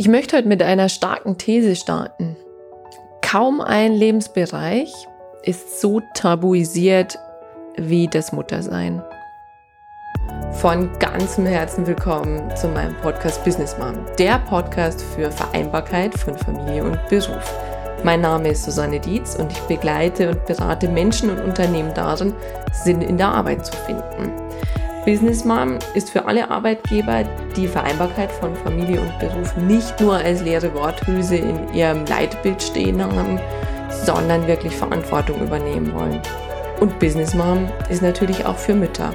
Ich möchte heute mit einer starken These starten. Kaum ein Lebensbereich ist so tabuisiert wie das Muttersein. Von ganzem Herzen willkommen zu meinem Podcast Business Mom, der Podcast für Vereinbarkeit von Familie und Beruf. Mein Name ist Susanne Dietz und ich begleite und berate Menschen und Unternehmen darin, Sinn in der Arbeit zu finden. Business Mom ist für alle Arbeitgeber, die Vereinbarkeit von Familie und Beruf nicht nur als leere Worthülse in ihrem Leitbild stehen haben, sondern wirklich Verantwortung übernehmen wollen. Und Business Mom ist natürlich auch für Mütter.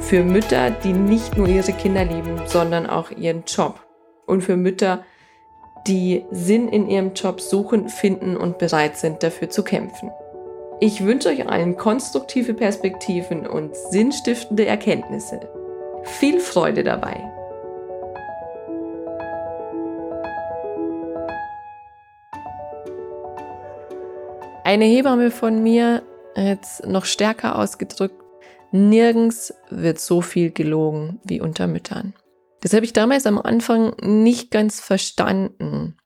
Für Mütter, die nicht nur ihre Kinder lieben, sondern auch ihren Job. Und für Mütter, die Sinn in ihrem Job suchen, finden und bereit sind, dafür zu kämpfen. Ich wünsche euch allen konstruktive Perspektiven und sinnstiftende Erkenntnisse. Viel Freude dabei! Eine Hebamme von mir hat noch stärker ausgedrückt, nirgends wird so viel gelogen wie unter Müttern. Das habe ich damals am Anfang nicht ganz verstanden.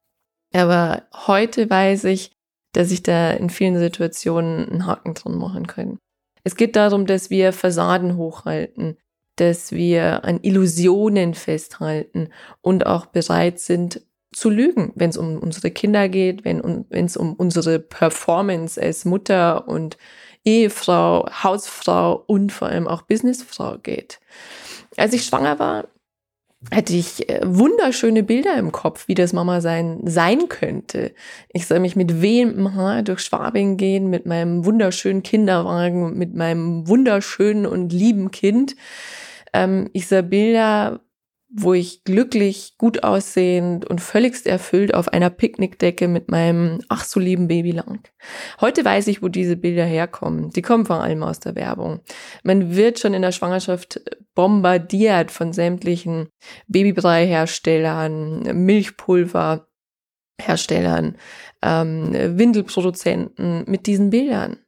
Aber heute weiß ich, dass ich da in vielen Situationen einen Haken dran machen kann. Es geht darum, dass wir Fassaden hochhalten, dass wir an Illusionen festhalten und auch bereit sind zu lügen, wenn es um unsere Kinder geht, wenn es um unsere Performance als Mutter und Ehefrau, Hausfrau und vor allem auch Businessfrau geht. Als ich schwanger war, hatte ich äh, wunderschöne Bilder im Kopf, wie das Mama sein sein könnte. Ich soll mich mit wehendem Haar durch Schwabing gehen, mit meinem wunderschönen Kinderwagen, mit meinem wunderschönen und lieben Kind. Ähm, ich soll Bilder wo ich glücklich, gut aussehend und völligst erfüllt auf einer Picknickdecke mit meinem ach so lieben Baby lang. Heute weiß ich, wo diese Bilder herkommen. Die kommen vor allem aus der Werbung. Man wird schon in der Schwangerschaft bombardiert von sämtlichen Babybrei-Herstellern, Milchpulverherstellern, ähm, Windelproduzenten mit diesen Bildern.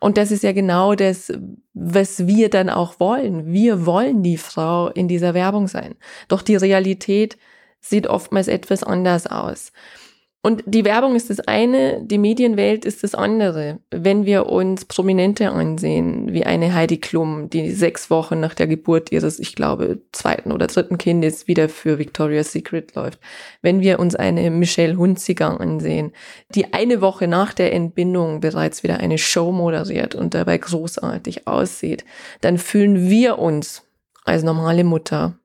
Und das ist ja genau das, was wir dann auch wollen. Wir wollen die Frau in dieser Werbung sein. Doch die Realität sieht oftmals etwas anders aus. Und die Werbung ist das eine, die Medienwelt ist das andere. Wenn wir uns Prominente ansehen, wie eine Heidi Klum, die sechs Wochen nach der Geburt ihres, ich glaube, zweiten oder dritten Kindes wieder für Victoria's Secret läuft. Wenn wir uns eine Michelle Hunziger ansehen, die eine Woche nach der Entbindung bereits wieder eine Show moderiert und dabei großartig aussieht, dann fühlen wir uns als normale Mutter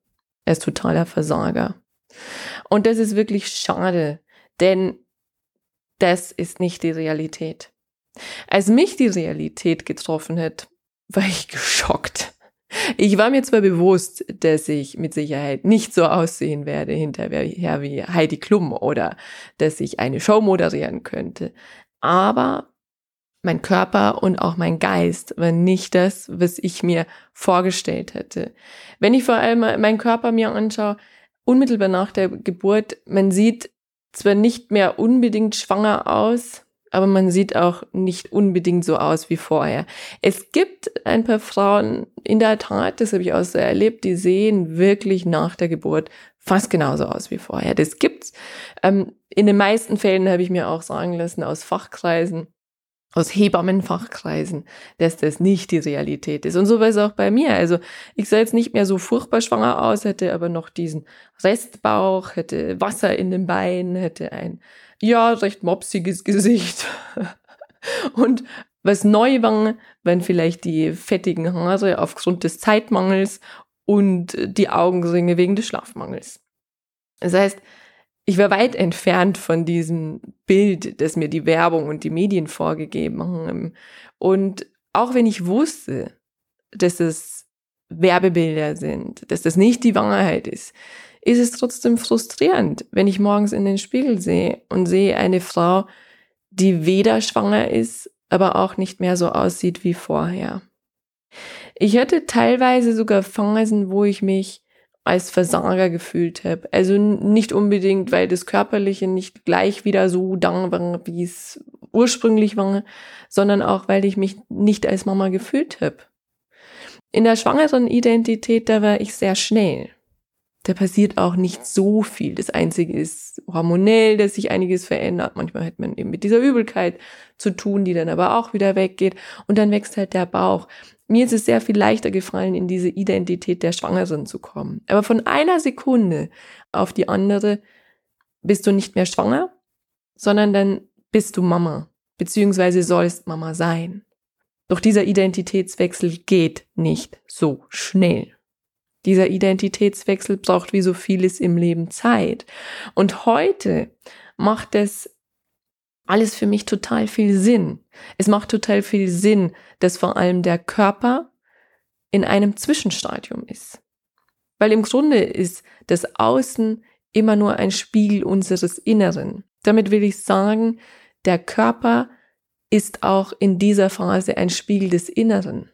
als totaler Versager. Und das ist wirklich schade denn das ist nicht die Realität. Als mich die Realität getroffen hat, war ich geschockt. Ich war mir zwar bewusst, dass ich mit Sicherheit nicht so aussehen werde hinterher wie Heidi Klum oder dass ich eine Show moderieren könnte, aber mein Körper und auch mein Geist war nicht das, was ich mir vorgestellt hätte. Wenn ich vor allem meinen Körper mir anschaue, unmittelbar nach der Geburt, man sieht zwar nicht mehr unbedingt schwanger aus, aber man sieht auch nicht unbedingt so aus wie vorher. Es gibt ein paar Frauen, in der Tat, das habe ich auch so erlebt, die sehen wirklich nach der Geburt fast genauso aus wie vorher. Das gibt's. Ähm, in den meisten Fällen habe ich mir auch sagen lassen aus Fachkreisen, aus Hebammenfachkreisen, dass das nicht die Realität ist. Und so war es auch bei mir. Also ich sah jetzt nicht mehr so furchtbar schwanger aus, hätte aber noch diesen Restbauch, hätte Wasser in den Beinen, hätte ein, ja, recht mopsiges Gesicht. Und was neu war, waren vielleicht die fettigen Haare aufgrund des Zeitmangels und die Augenringe wegen des Schlafmangels. Das heißt, ich war weit entfernt von diesem Bild, das mir die Werbung und die Medien vorgegeben haben. Und auch wenn ich wusste, dass es Werbebilder sind, dass das nicht die Wahrheit ist, ist es trotzdem frustrierend, wenn ich morgens in den Spiegel sehe und sehe eine Frau, die weder schwanger ist, aber auch nicht mehr so aussieht wie vorher. Ich hatte teilweise sogar Phasen, wo ich mich als Versager gefühlt habe. Also nicht unbedingt, weil das Körperliche nicht gleich wieder so da war, wie es ursprünglich war, sondern auch, weil ich mich nicht als Mama gefühlt habe. In der schwangeren Identität, da war ich sehr schnell. Da passiert auch nicht so viel. Das Einzige ist hormonell, dass sich einiges verändert. Manchmal hat man eben mit dieser Übelkeit zu tun, die dann aber auch wieder weggeht. Und dann wächst halt der Bauch. Mir ist es sehr viel leichter gefallen, in diese Identität der Schwangeren zu kommen. Aber von einer Sekunde auf die andere bist du nicht mehr schwanger, sondern dann bist du Mama, beziehungsweise sollst Mama sein. Doch dieser Identitätswechsel geht nicht so schnell. Dieser Identitätswechsel braucht wie so vieles im Leben Zeit. Und heute macht es alles für mich total viel Sinn. Es macht total viel Sinn, dass vor allem der Körper in einem Zwischenstadium ist. Weil im Grunde ist das Außen immer nur ein Spiegel unseres Inneren. Damit will ich sagen, der Körper ist auch in dieser Phase ein Spiegel des Inneren.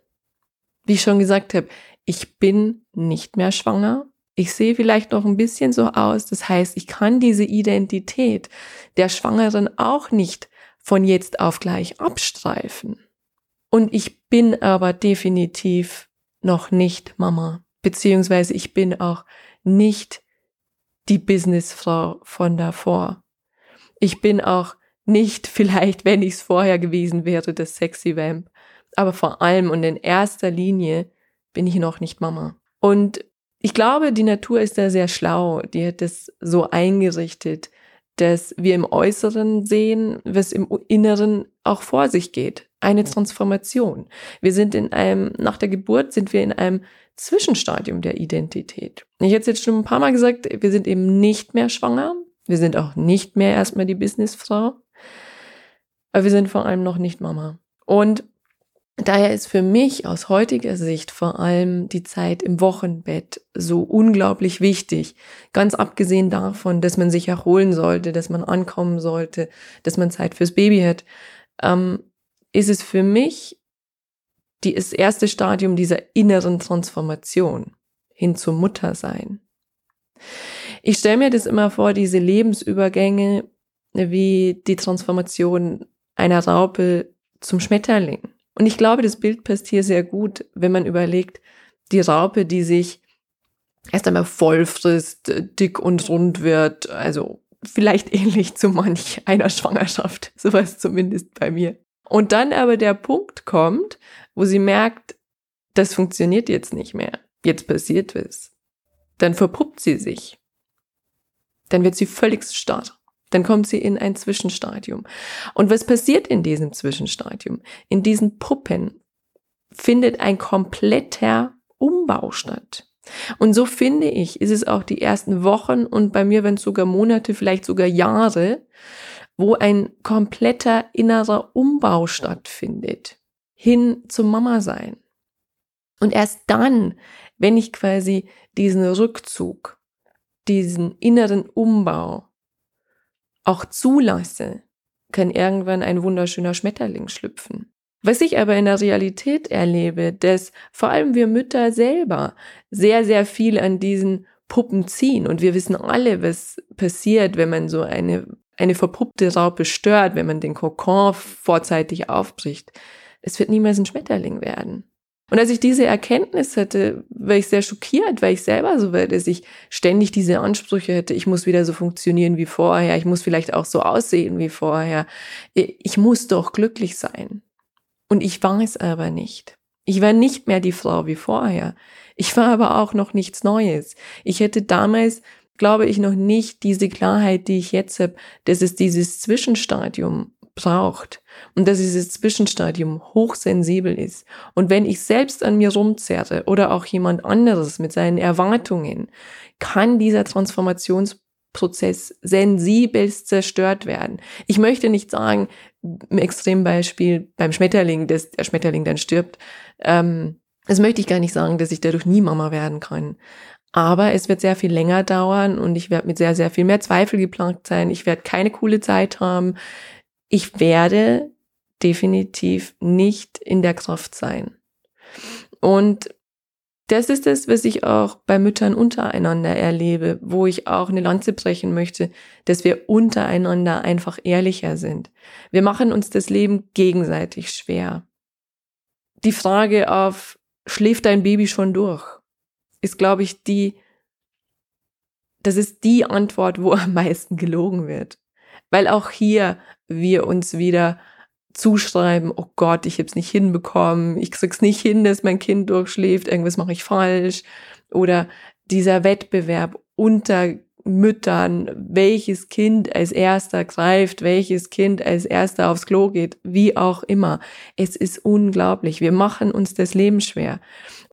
Wie ich schon gesagt habe, ich bin nicht mehr schwanger. Ich sehe vielleicht noch ein bisschen so aus. Das heißt, ich kann diese Identität der Schwangeren auch nicht von jetzt auf gleich abstreifen. Und ich bin aber definitiv noch nicht Mama, beziehungsweise ich bin auch nicht die Businessfrau von davor. Ich bin auch nicht vielleicht, wenn ich es vorher gewesen wäre, das sexy Vamp. Aber vor allem und in erster Linie bin ich noch nicht Mama. Und ich glaube, die Natur ist da sehr schlau. Die hat das so eingerichtet, dass wir im Äußeren sehen, was im Inneren auch vor sich geht. Eine Transformation. Wir sind in einem, nach der Geburt sind wir in einem Zwischenstadium der Identität. Ich hätte jetzt schon ein paar Mal gesagt, wir sind eben nicht mehr schwanger. Wir sind auch nicht mehr erstmal die Businessfrau. Aber wir sind vor allem noch nicht Mama. Und daher ist für mich aus heutiger Sicht vor allem die Zeit im Wochenbett so unglaublich wichtig. Ganz abgesehen davon, dass man sich erholen sollte, dass man ankommen sollte, dass man Zeit fürs Baby hat, ähm, ist es für mich die, das erste Stadium dieser inneren Transformation hin zum Muttersein. Ich stelle mir das immer vor, diese Lebensübergänge wie die Transformation einer Raupe zum Schmetterling. Und ich glaube, das Bild passt hier sehr gut, wenn man überlegt, die Raupe, die sich erst einmal voll frisst, dick und rund wird, also vielleicht ähnlich zu manch einer Schwangerschaft, sowas zumindest bei mir. Und dann aber der Punkt kommt, wo sie merkt, das funktioniert jetzt nicht mehr. Jetzt passiert was. Dann verpuppt sie sich. Dann wird sie völlig starr. Dann kommt sie in ein Zwischenstadium. Und was passiert in diesem Zwischenstadium? In diesen Puppen findet ein kompletter Umbau statt. Und so finde ich, ist es auch die ersten Wochen und bei mir, wenn es sogar Monate, vielleicht sogar Jahre, wo ein kompletter innerer Umbau stattfindet, hin zum Mama sein. Und erst dann, wenn ich quasi diesen Rückzug, diesen inneren Umbau auch zulasse, kann irgendwann ein wunderschöner Schmetterling schlüpfen. Was ich aber in der Realität erlebe, dass vor allem wir Mütter selber sehr, sehr viel an diesen Puppen ziehen. Und wir wissen alle, was passiert, wenn man so eine eine verpuppte Raupe stört, wenn man den Kokon vorzeitig aufbricht. Es wird niemals ein Schmetterling werden. Und als ich diese Erkenntnis hatte, war ich sehr schockiert, weil ich selber so werde, dass ich ständig diese Ansprüche hätte, ich muss wieder so funktionieren wie vorher, ich muss vielleicht auch so aussehen wie vorher. Ich muss doch glücklich sein. Und ich war es aber nicht. Ich war nicht mehr die Frau wie vorher. Ich war aber auch noch nichts Neues. Ich hätte damals glaube ich, noch nicht diese Klarheit, die ich jetzt habe, dass es dieses Zwischenstadium braucht und dass dieses Zwischenstadium hochsensibel ist. Und wenn ich selbst an mir rumzerre oder auch jemand anderes mit seinen Erwartungen, kann dieser Transformationsprozess sensibelst zerstört werden. Ich möchte nicht sagen, im Extrembeispiel beim Schmetterling, dass der Schmetterling dann stirbt. Ähm, das möchte ich gar nicht sagen, dass ich dadurch nie Mama werden kann. Aber es wird sehr viel länger dauern und ich werde mit sehr, sehr viel mehr Zweifel geplagt sein. Ich werde keine coole Zeit haben. Ich werde definitiv nicht in der Kraft sein. Und das ist es, was ich auch bei Müttern untereinander erlebe, wo ich auch eine Lanze brechen möchte, dass wir untereinander einfach ehrlicher sind. Wir machen uns das Leben gegenseitig schwer. Die Frage auf, schläft dein Baby schon durch? ist, glaube ich, die das ist die Antwort, wo am meisten gelogen wird. Weil auch hier wir uns wieder zuschreiben, oh Gott, ich habe es nicht hinbekommen, ich krieg's nicht hin, dass mein Kind durchschläft, irgendwas mache ich falsch. Oder dieser Wettbewerb unter Müttern, welches Kind als erster greift, welches Kind als erster aufs Klo geht, wie auch immer. Es ist unglaublich. Wir machen uns das Leben schwer.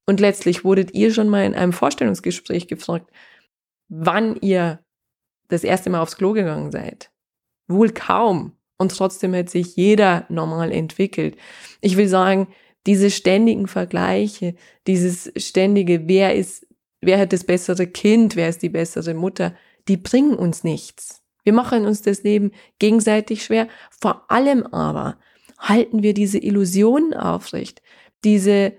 Und letztlich wurdet ihr schon mal in einem Vorstellungsgespräch gefragt, wann ihr das erste Mal aufs Klo gegangen seid. Wohl kaum. Und trotzdem hat sich jeder normal entwickelt. Ich will sagen, diese ständigen Vergleiche, dieses ständige, wer ist wer hat das bessere Kind, wer ist die bessere Mutter, die bringen uns nichts. Wir machen uns das Leben gegenseitig schwer. Vor allem aber halten wir diese Illusionen aufrecht, diese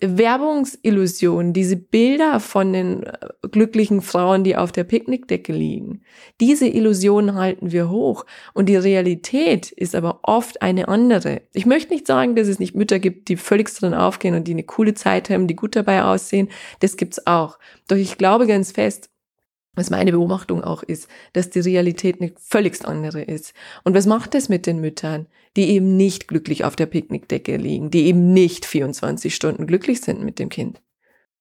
Werbungsillusionen, diese Bilder von den äh, glücklichen Frauen, die auf der Picknickdecke liegen. Diese Illusionen halten wir hoch und die Realität ist aber oft eine andere. Ich möchte nicht sagen, dass es nicht Mütter gibt, die völlig drin aufgehen und die eine coole Zeit haben, die gut dabei aussehen. Das gibt's auch. Doch ich glaube ganz fest, was meine Beobachtung auch ist, dass die Realität eine völligst andere ist. Und was macht es mit den Müttern, die eben nicht glücklich auf der Picknickdecke liegen, die eben nicht 24 Stunden glücklich sind mit dem Kind?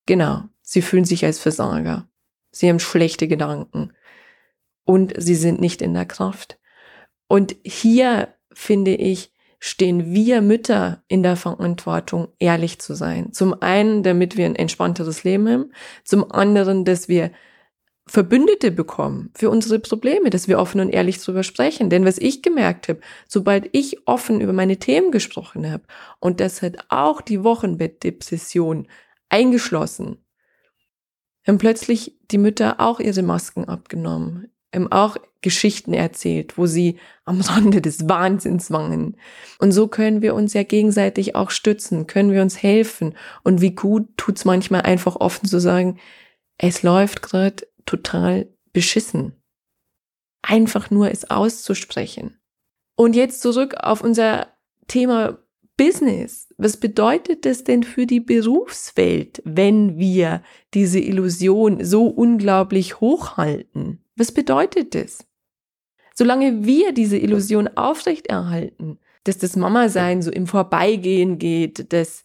Genau, sie fühlen sich als Versager. Sie haben schlechte Gedanken. Und sie sind nicht in der Kraft. Und hier, finde ich, stehen wir Mütter in der Verantwortung, ehrlich zu sein. Zum einen, damit wir ein entspannteres Leben haben. Zum anderen, dass wir Verbündete bekommen für unsere Probleme, dass wir offen und ehrlich drüber sprechen. Denn was ich gemerkt habe, sobald ich offen über meine Themen gesprochen habe, und das hat auch die Wochenbettdepression eingeschlossen, haben plötzlich die Mütter auch ihre Masken abgenommen, haben auch Geschichten erzählt, wo sie am Rande des Wahnsinns wangen. Und so können wir uns ja gegenseitig auch stützen, können wir uns helfen. Und wie gut tut's manchmal einfach offen zu sagen, es läuft gerade total beschissen. Einfach nur es auszusprechen. Und jetzt zurück auf unser Thema Business. Was bedeutet das denn für die Berufswelt, wenn wir diese Illusion so unglaublich hochhalten? Was bedeutet das? Solange wir diese Illusion aufrechterhalten, dass das Mama-Sein so im Vorbeigehen geht, dass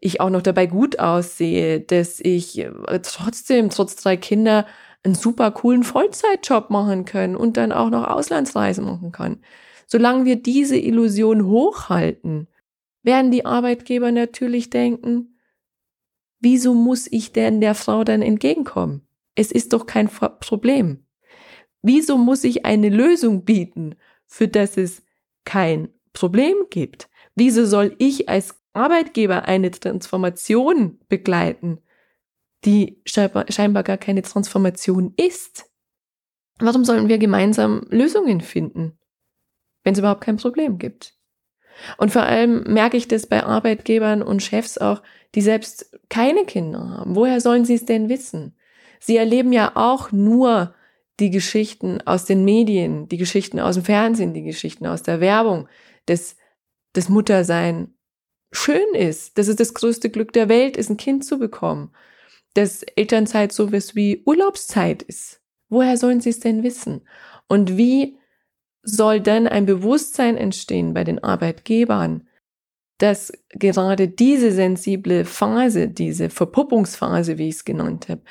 ich auch noch dabei gut aussehe, dass ich äh, trotzdem, trotz drei Kinder, einen super coolen Vollzeitjob machen können und dann auch noch Auslandsreisen machen kann. Solange wir diese Illusion hochhalten, werden die Arbeitgeber natürlich denken, wieso muss ich denn der Frau dann entgegenkommen? Es ist doch kein Problem. Wieso muss ich eine Lösung bieten, für das es kein Problem gibt? Wieso soll ich als Arbeitgeber eine Transformation begleiten, die scheinbar gar keine Transformation ist. Warum sollen wir gemeinsam Lösungen finden, wenn es überhaupt kein Problem gibt? Und vor allem merke ich das bei Arbeitgebern und Chefs auch, die selbst keine Kinder haben. Woher sollen sie es denn wissen? Sie erleben ja auch nur die Geschichten aus den Medien, die Geschichten aus dem Fernsehen, die Geschichten aus der Werbung, dass das Muttersein schön ist, dass es das größte Glück der Welt ist, ein Kind zu bekommen dass Elternzeit sowas wie Urlaubszeit ist. Woher sollen sie es denn wissen? Und wie soll dann ein Bewusstsein entstehen bei den Arbeitgebern, dass gerade diese sensible Phase, diese Verpuppungsphase, wie ich es genannt habe,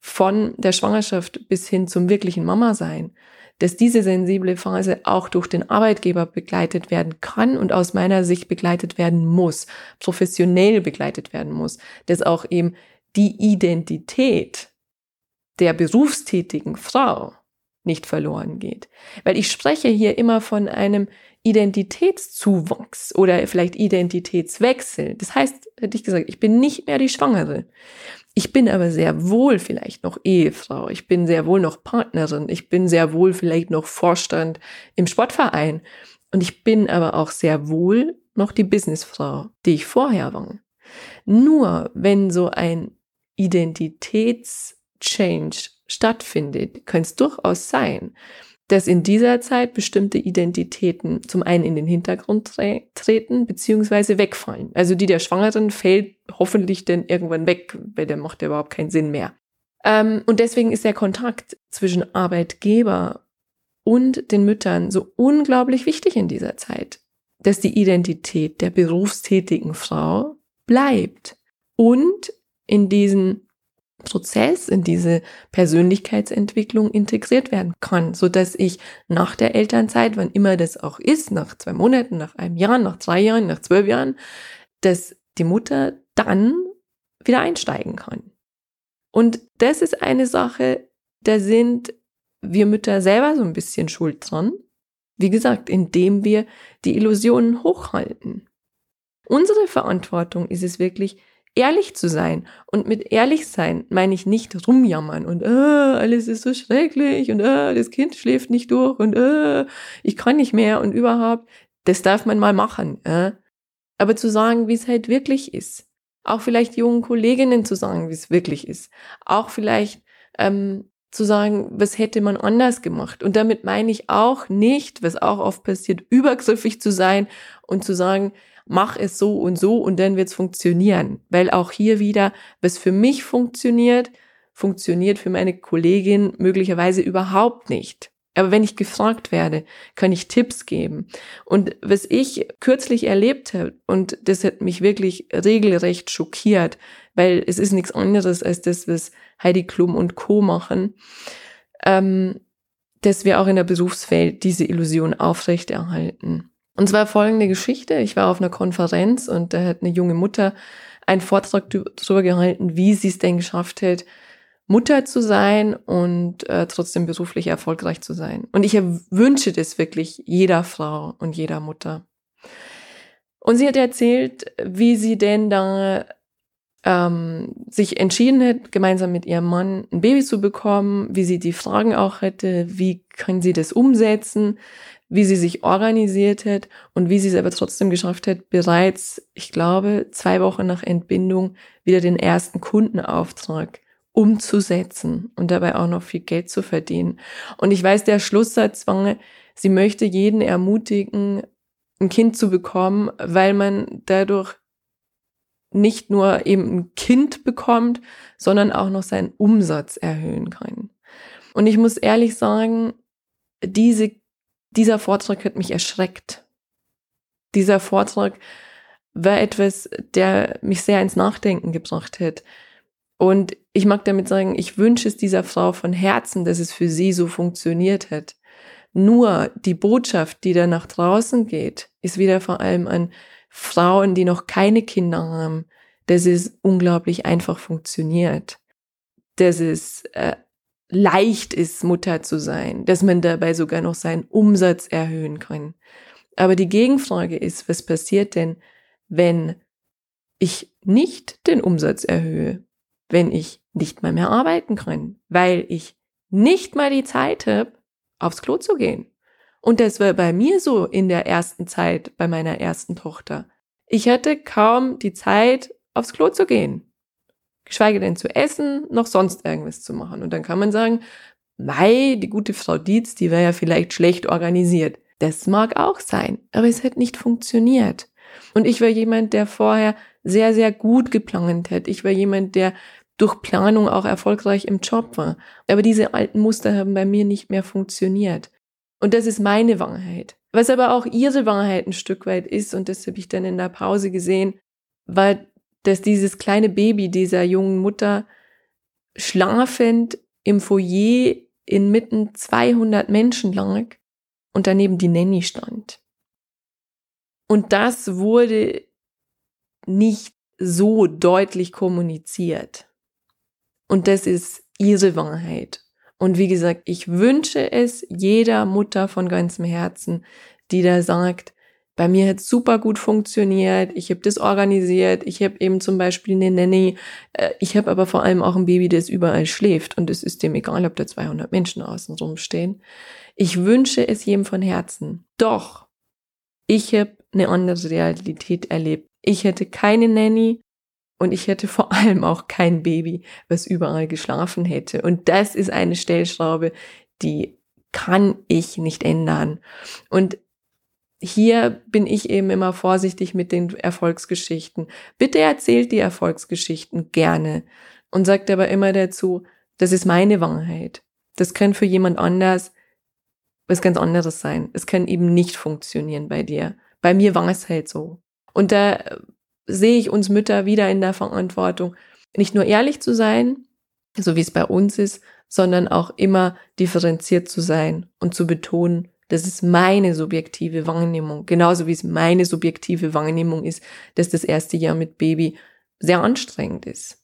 von der Schwangerschaft bis hin zum wirklichen Mama-Sein, dass diese sensible Phase auch durch den Arbeitgeber begleitet werden kann und aus meiner Sicht begleitet werden muss, professionell begleitet werden muss, dass auch eben die Identität der berufstätigen Frau nicht verloren geht. Weil ich spreche hier immer von einem Identitätszuwachs oder vielleicht Identitätswechsel. Das heißt, hätte ich gesagt, ich bin nicht mehr die Schwangere. Ich bin aber sehr wohl vielleicht noch Ehefrau. Ich bin sehr wohl noch Partnerin. Ich bin sehr wohl vielleicht noch Vorstand im Sportverein. Und ich bin aber auch sehr wohl noch die Businessfrau, die ich vorher war. Nur wenn so ein Identitätschange stattfindet, könnte es durchaus sein, dass in dieser Zeit bestimmte Identitäten zum einen in den Hintergrund tre treten beziehungsweise wegfallen. Also die der Schwangeren fällt hoffentlich dann irgendwann weg, weil der macht ja überhaupt keinen Sinn mehr. Ähm, und deswegen ist der Kontakt zwischen Arbeitgeber und den Müttern so unglaublich wichtig in dieser Zeit, dass die Identität der berufstätigen Frau bleibt und in diesen Prozess, in diese Persönlichkeitsentwicklung integriert werden kann, so dass ich nach der Elternzeit, wann immer das auch ist, nach zwei Monaten, nach einem Jahr, nach drei Jahren, nach zwölf Jahren, dass die Mutter dann wieder einsteigen kann. Und das ist eine Sache, da sind wir Mütter selber so ein bisschen schuld dran. Wie gesagt, indem wir die Illusionen hochhalten. Unsere Verantwortung ist es wirklich, ehrlich zu sein. Und mit ehrlich sein meine ich nicht rumjammern und äh, alles ist so schrecklich und äh, das Kind schläft nicht durch und äh, ich kann nicht mehr und überhaupt. Das darf man mal machen. Äh. Aber zu sagen, wie es halt wirklich ist auch vielleicht jungen Kolleginnen zu sagen, wie es wirklich ist. Auch vielleicht ähm, zu sagen, was hätte man anders gemacht. Und damit meine ich auch nicht, was auch oft passiert, übergriffig zu sein und zu sagen, mach es so und so und dann wird es funktionieren. Weil auch hier wieder, was für mich funktioniert, funktioniert für meine Kollegin möglicherweise überhaupt nicht. Aber wenn ich gefragt werde, kann ich Tipps geben. Und was ich kürzlich erlebt habe, und das hat mich wirklich regelrecht schockiert, weil es ist nichts anderes als das, was Heidi Klum und Co. machen, ähm, dass wir auch in der Berufswelt diese Illusion aufrechterhalten. Und zwar folgende Geschichte. Ich war auf einer Konferenz und da hat eine junge Mutter einen Vortrag darüber gehalten, wie sie es denn geschafft hat, Mutter zu sein und äh, trotzdem beruflich erfolgreich zu sein. Und ich wünsche das wirklich jeder Frau und jeder Mutter. Und sie hat erzählt, wie sie denn da ähm, sich entschieden hat, gemeinsam mit ihrem Mann ein Baby zu bekommen, wie sie die Fragen auch hätte, wie kann sie das umsetzen, wie sie sich organisiert hat und wie sie es aber trotzdem geschafft hat, bereits, ich glaube, zwei Wochen nach Entbindung wieder den ersten Kundenauftrag umzusetzen und dabei auch noch viel Geld zu verdienen. Und ich weiß, der Schlusssatz war, sie möchte jeden ermutigen, ein Kind zu bekommen, weil man dadurch nicht nur eben ein Kind bekommt, sondern auch noch seinen Umsatz erhöhen kann. Und ich muss ehrlich sagen, diese, dieser Vortrag hat mich erschreckt. Dieser Vortrag war etwas, der mich sehr ins Nachdenken gebracht hat. Und ich mag damit sagen, ich wünsche es dieser Frau von Herzen, dass es für sie so funktioniert hat. Nur die Botschaft, die da nach draußen geht, ist wieder vor allem an Frauen, die noch keine Kinder haben, dass es unglaublich einfach funktioniert, dass es äh, leicht ist, Mutter zu sein, dass man dabei sogar noch seinen Umsatz erhöhen kann. Aber die Gegenfrage ist, was passiert denn, wenn ich nicht den Umsatz erhöhe? wenn ich nicht mal mehr arbeiten kann, weil ich nicht mal die Zeit habe, aufs Klo zu gehen. Und das war bei mir so in der ersten Zeit bei meiner ersten Tochter. Ich hatte kaum die Zeit, aufs Klo zu gehen. Geschweige denn zu essen, noch sonst irgendwas zu machen. Und dann kann man sagen, mei, die gute Frau Dietz, die wäre ja vielleicht schlecht organisiert. Das mag auch sein, aber es hat nicht funktioniert. Und ich war jemand, der vorher sehr, sehr gut geplant hat. Ich war jemand, der durch Planung auch erfolgreich im Job war. Aber diese alten Muster haben bei mir nicht mehr funktioniert. Und das ist meine Wahrheit. Was aber auch ihre Wahrheit ein Stück weit ist, und das habe ich dann in der Pause gesehen, war, dass dieses kleine Baby dieser jungen Mutter schlafend im Foyer inmitten 200 Menschen lag und daneben die Nanny stand. Und das wurde nicht so deutlich kommuniziert. Und das ist ihre Wahrheit. Und wie gesagt, ich wünsche es jeder Mutter von ganzem Herzen, die da sagt, bei mir hat super gut funktioniert, ich habe das organisiert, ich habe eben zum Beispiel eine Nanny, äh, ich habe aber vor allem auch ein Baby, das überall schläft und es ist dem egal, ob da 200 Menschen außen rumstehen. Ich wünsche es jedem von Herzen. Doch, ich habe eine andere Realität erlebt. Ich hätte keine Nanny und ich hätte vor allem auch kein Baby, was überall geschlafen hätte. Und das ist eine Stellschraube, die kann ich nicht ändern. Und hier bin ich eben immer vorsichtig mit den Erfolgsgeschichten. Bitte erzählt die Erfolgsgeschichten gerne und sagt aber immer dazu, Das ist meine Wahrheit. Das kann für jemand anders was ganz anderes sein. Es kann eben nicht funktionieren bei dir. Bei mir war es halt so. Und da äh, sehe ich uns Mütter wieder in der Verantwortung, nicht nur ehrlich zu sein, so wie es bei uns ist, sondern auch immer differenziert zu sein und zu betonen, das ist meine subjektive Wahrnehmung, genauso wie es meine subjektive Wahrnehmung ist, dass das erste Jahr mit Baby sehr anstrengend ist.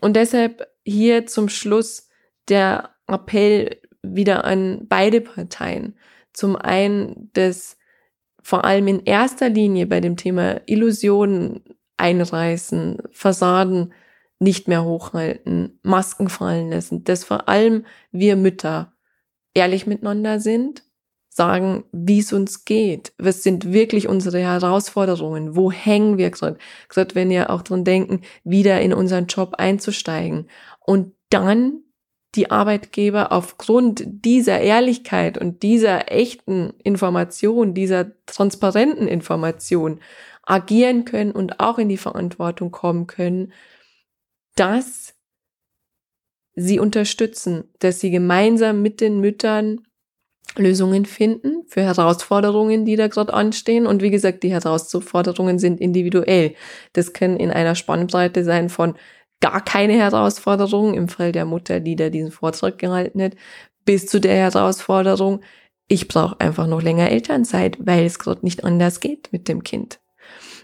Und deshalb hier zum Schluss der Appell wieder an beide Parteien. Zum einen, dass vor allem in erster Linie bei dem Thema Illusionen einreißen, Fassaden nicht mehr hochhalten, Masken fallen lassen, dass vor allem wir Mütter ehrlich miteinander sind, sagen, wie es uns geht, was sind wirklich unsere Herausforderungen, wo hängen wir gerade, gerade wenn wir auch dran denken, wieder in unseren Job einzusteigen. Und dann die Arbeitgeber aufgrund dieser Ehrlichkeit und dieser echten Information, dieser transparenten Information agieren können und auch in die Verantwortung kommen können, dass sie unterstützen, dass sie gemeinsam mit den Müttern Lösungen finden für Herausforderungen, die da gerade anstehen. Und wie gesagt, die Herausforderungen sind individuell. Das kann in einer Spannbreite sein von gar keine Herausforderung im Fall der Mutter, die da diesen Vortrag gehalten hat, bis zu der Herausforderung, ich brauche einfach noch länger Elternzeit, weil es gerade nicht anders geht mit dem Kind.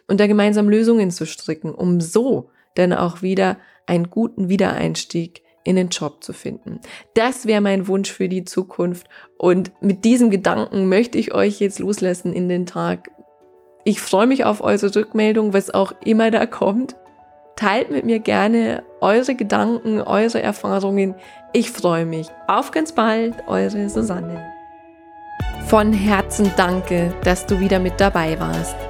Und da gemeinsam Lösungen zu stricken, um so dann auch wieder einen guten Wiedereinstieg in den Job zu finden. Das wäre mein Wunsch für die Zukunft. Und mit diesem Gedanken möchte ich euch jetzt loslassen in den Tag. Ich freue mich auf eure Rückmeldung, was auch immer da kommt. Teilt mit mir gerne eure Gedanken, eure Erfahrungen. Ich freue mich. Auf ganz bald, eure Susanne. Von Herzen danke, dass du wieder mit dabei warst.